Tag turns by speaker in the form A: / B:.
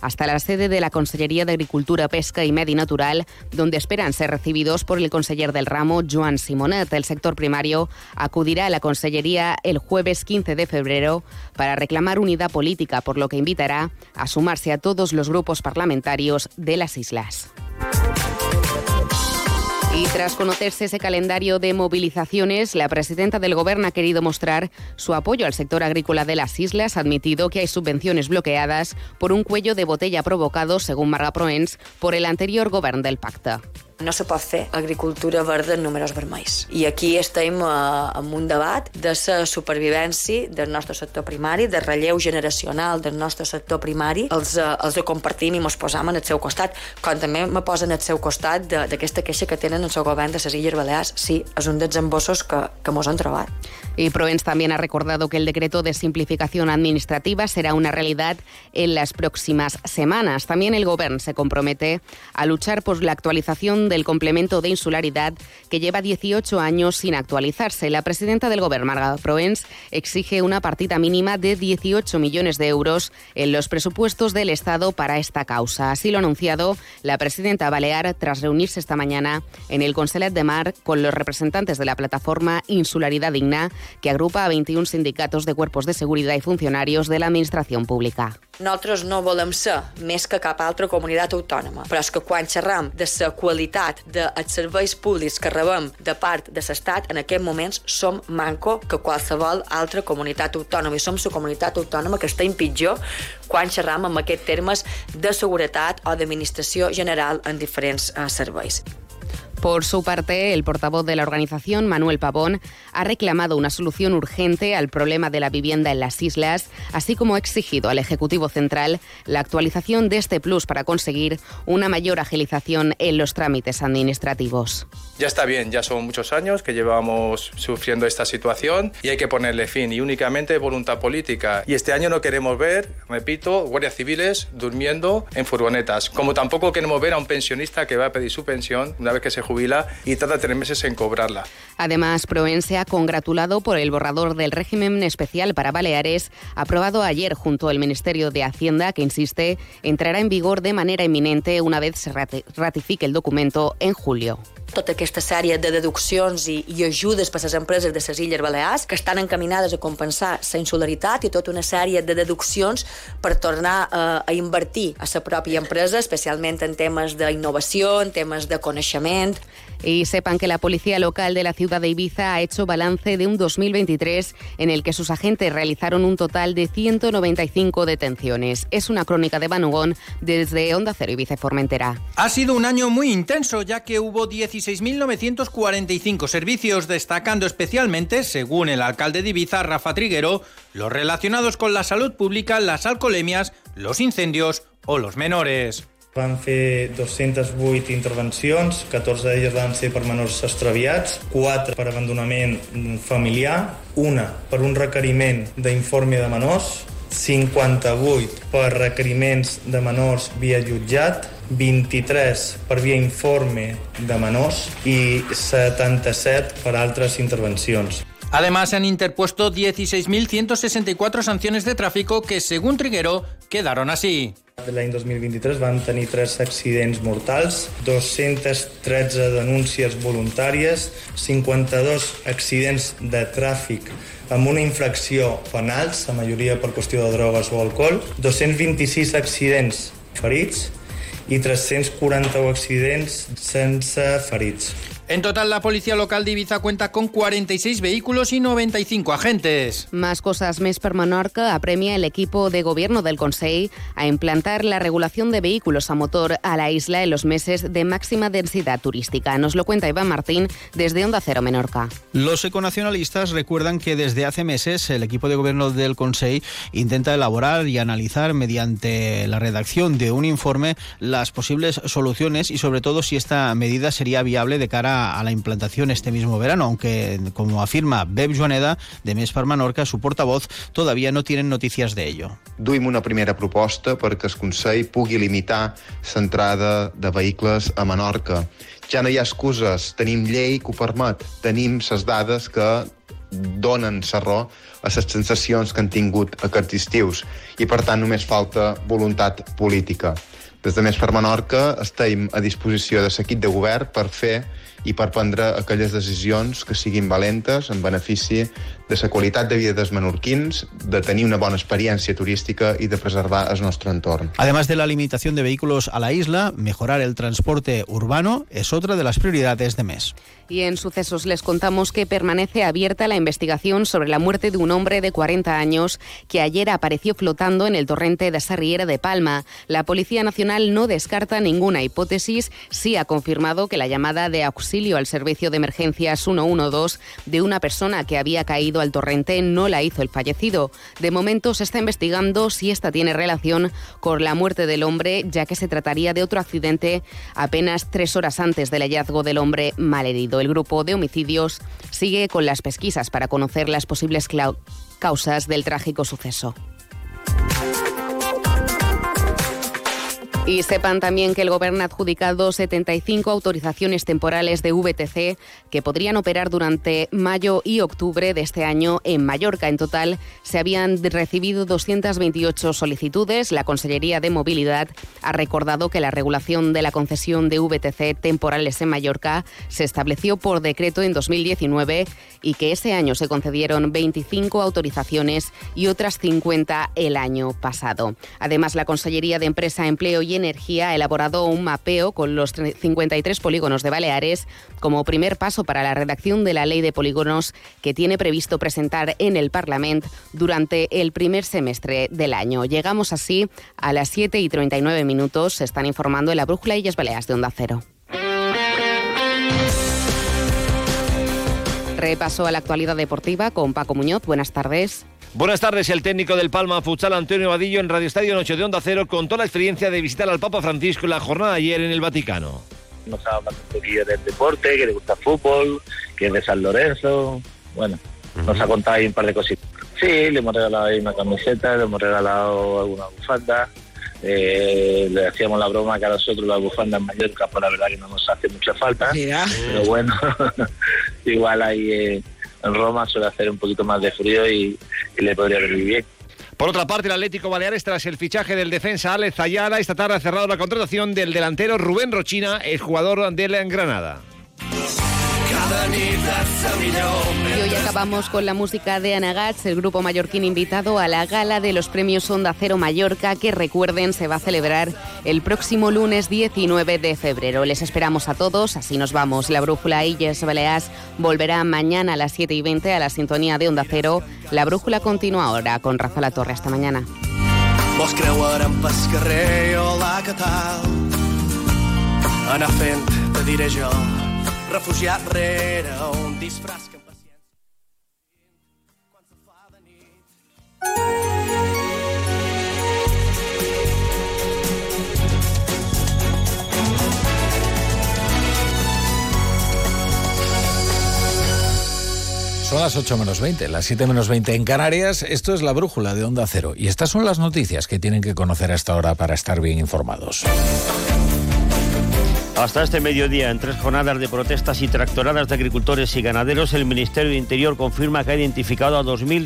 A: hasta la sede de la Consellería de Agricultura, Pesca y Medio Natural, donde esperan ser recibidos por el conseller del ramo, Joan Simonet. El sector primario acudirá a la Consellería el jueves 15 de febrero para reclamar unidad política, por lo que invitará a sumarse a todos los grupos parlamentarios de las islas. Y tras conocerse ese calendario de movilizaciones, la presidenta del Gobierno ha querido mostrar su apoyo al sector agrícola de las islas, ha admitido que hay subvenciones bloqueadas por un cuello de botella provocado, según Marga Proens, por el anterior Gobierno del Pacta.
B: No se pot fer agricultura verda en números vermells. I aquí estem eh, en un debat de la supervivència del nostre sector primari, de relleu generacional del nostre sector primari. Els, eh, els de compartim i mos posam en el seu costat, com també me posen al seu costat d'aquesta queixa que tenen el seu govern de les Illes Balears. Sí, és un dels embossos que, que mos han trobat.
A: Y Proens también ha recordado que el decreto de simplificación administrativa será una realidad en las próximas semanas. También el Gobierno se compromete a luchar por la actualización del complemento de insularidad que lleva 18 años sin actualizarse. La presidenta del Gobierno, Marga Proens, exige una partida mínima de 18 millones de euros en los presupuestos del Estado para esta causa. Así lo ha anunciado la presidenta Balear tras reunirse esta mañana en el Consulat de Mar con los representantes de la plataforma Insularidad Digna que agrupa a 21 sindicatos de cuerpos de seguridad y funcionarios de la Administración Pública.
B: Nosaltres no volem ser més que cap altra comunitat autònoma, però és que quan xerram de la qualitat dels serveis públics que rebem de part de l'Estat, en aquests moments som manco que qualsevol altra comunitat autònoma i som la comunitat autònoma que està pitjor quan xerram amb aquests termes de seguretat o d'administració general en diferents eh, serveis.
A: Por su parte, el portavoz de la organización, Manuel Pavón, ha reclamado una solución urgente al problema de la vivienda en las islas, así como ha exigido al Ejecutivo Central la actualización de este plus para conseguir una mayor agilización en los trámites administrativos.
C: Ya está bien, ya son muchos años que llevamos sufriendo esta situación y hay que ponerle fin y únicamente voluntad política. Y este año no queremos ver, repito, guardias civiles durmiendo en furgonetas, como tampoco queremos ver a un pensionista que va a pedir su pensión una vez que se jubila y tarda tres meses en cobrarla.
A: Además, Proen se ha congratulado por el borrador del régimen especial para Baleares, aprobado ayer junto al Ministerio de Hacienda, que insiste entrará en vigor de manera inminente una vez se ratifique el documento en julio.
B: tota aquesta sèrie de deduccions i, i ajudes per a les empreses de les Illes Balears que estan encaminades a compensar la insularitat i tota una sèrie de deduccions per tornar a, a invertir a la pròpia empresa, especialment en temes d'innovació, en temes de coneixement.
A: Y sepan que la policía local de la ciudad de Ibiza ha hecho balance de un 2023 en el que sus agentes realizaron un total de 195 detenciones. Es una crónica de Banugón desde Onda Cero Ibiza Formentera.
D: Ha sido un año muy intenso ya que hubo 16.945 servicios, destacando especialmente, según el alcalde de Ibiza, Rafa Triguero, los relacionados con la salud pública, las alcoholemias, los incendios o los menores.
E: Van fer 208 intervencions, 14 d'elles van ser per menors extraviats, 4 per abandonament familiar, una per un requeriment d'informe de menors, 58 per requeriments de menors via jutjat, 23 per via informe de menors i 77 per altres intervencions.
D: Además, se han interpuesto 16.164 sanciones de tráfico que, según Triguero, quedaron así.
E: L'any 2023 van tenir 3 accidents mortals, 213 denúncies voluntàries, 52 accidents de tràfic amb una infracció penals, la majoria per qüestió de drogues o alcohol, 226 accidents ferits i 341 accidents sense ferits.
D: En total, la policía local de Ibiza cuenta con 46 vehículos y 95 agentes.
A: Más cosas. Mes per Menorca apremia el equipo de gobierno del Consell a implantar la regulación de vehículos a motor a la isla en los meses de máxima densidad turística. Nos lo cuenta Iván Martín desde Onda Cero Menorca.
F: Los econacionalistas recuerdan que desde hace meses el equipo de gobierno del Consell intenta elaborar y analizar mediante la redacción de un informe las posibles soluciones y sobre todo si esta medida sería viable de cara a la implantación este mismo verano, aunque, como afirma Beb Joaneda, de Més per Menorca, su portavoz, todavía no tienen noticias de ello.
G: Duim una primera proposta perquè el Consell pugui limitar l'entrada de vehicles a Menorca. Ja no hi ha excuses, tenim llei que ho permet, tenim les dades que donen raó a les sensacions que han tingut aquests estius i, per tant, només falta voluntat política. Des de Més per Menorca estem a disposició de l'equip de govern per fer i per prendre aquelles decisions que siguin valentes en benefici de la qualitat de vida dels menorquins, de tenir una bona experiencia turística y de preservar el nuestro entorn.
F: Además de la limitación de vehículos a la isla, mejorar el transporte urbano es otra de las prioridades de MES.
A: Y en sucesos les contamos que permanece abierta la investigación sobre la muerte de un hombre de 40 años que ayer apareció flotando en el torrente de Sarriera de Palma. La Policía Nacional no descarta ninguna hipótesis, sí ha confirmado que la llamada de auxilio al servicio de emergencias 112 de una persona que había caído al torrente no la hizo el fallecido. De momento se está investigando si esta tiene relación con la muerte del hombre, ya que se trataría de otro accidente apenas tres horas antes del hallazgo del hombre malherido. El grupo de homicidios sigue con las pesquisas para conocer las posibles causas del trágico suceso. Y sepan también que el Gobierno ha adjudicado 75 autorizaciones temporales de VTC que podrían operar durante mayo y octubre de este año en Mallorca. En total se habían recibido 228 solicitudes. La Consellería de Movilidad ha recordado que la regulación de la concesión de VTC temporales en Mallorca se estableció por decreto en 2019 y que ese año se concedieron 25 autorizaciones y otras 50 el año pasado. Además, la Consellería de Empresa, Empleo y Energía ha elaborado un mapeo con los 53 polígonos de Baleares como primer paso para la redacción de la ley de polígonos que tiene previsto presentar en el Parlamento durante el primer semestre del año. Llegamos así a las 7 y 39 minutos. Se están informando en la Brújula Illes Baleares de Onda Cero. Repaso a la actualidad deportiva con Paco Muñoz. Buenas tardes.
H: Buenas tardes, el técnico del Palma Futsal Antonio Vadillo en Radio Estadio Noche de Onda Cero contó la experiencia de visitar al Papa Francisco en la jornada de ayer en el Vaticano.
I: Nos ha hablado un poquillo del deporte, que le gusta el fútbol, que es de San Lorenzo, bueno, nos ha contado ahí un par de cositas. Sí, le hemos regalado ahí una camiseta, le hemos regalado alguna bufanda, eh, le hacíamos la broma que a nosotros las bufandas en Mallorca, pues la verdad que no nos hace mucha falta, pero bueno, igual ahí... Eh, en Roma suele hacer un poquito más de frío y,
H: Por otra parte, el Atlético Baleares, tras el fichaje del defensa Alex Ayala, esta tarde ha cerrado la contratación del delantero Rubén Rochina, el jugador de la Granada.
A: Y hoy acabamos con la música de Anagats, el grupo mallorquín invitado a la gala de los premios Onda Cero Mallorca, que recuerden se va a celebrar el próximo lunes 19 de febrero. Les esperamos a todos, así nos vamos. La brújula Illes Baleas volverá mañana a las 7 y 20 a la sintonía de Onda Cero. La brújula continúa ahora con Rafa La Torre. Hasta mañana. Refugiat rere un disfraç que nit.
J: Son las 8 menos 20, las 7 menos 20 en Canarias. Esto es la brújula de Onda Cero. Y estas son las noticias que tienen que conocer a esta hora para estar bien informados.
K: Hasta este mediodía, en tres jornadas de protestas y tractoradas de agricultores y ganaderos, el Ministerio de Interior confirma que ha identificado a 2.000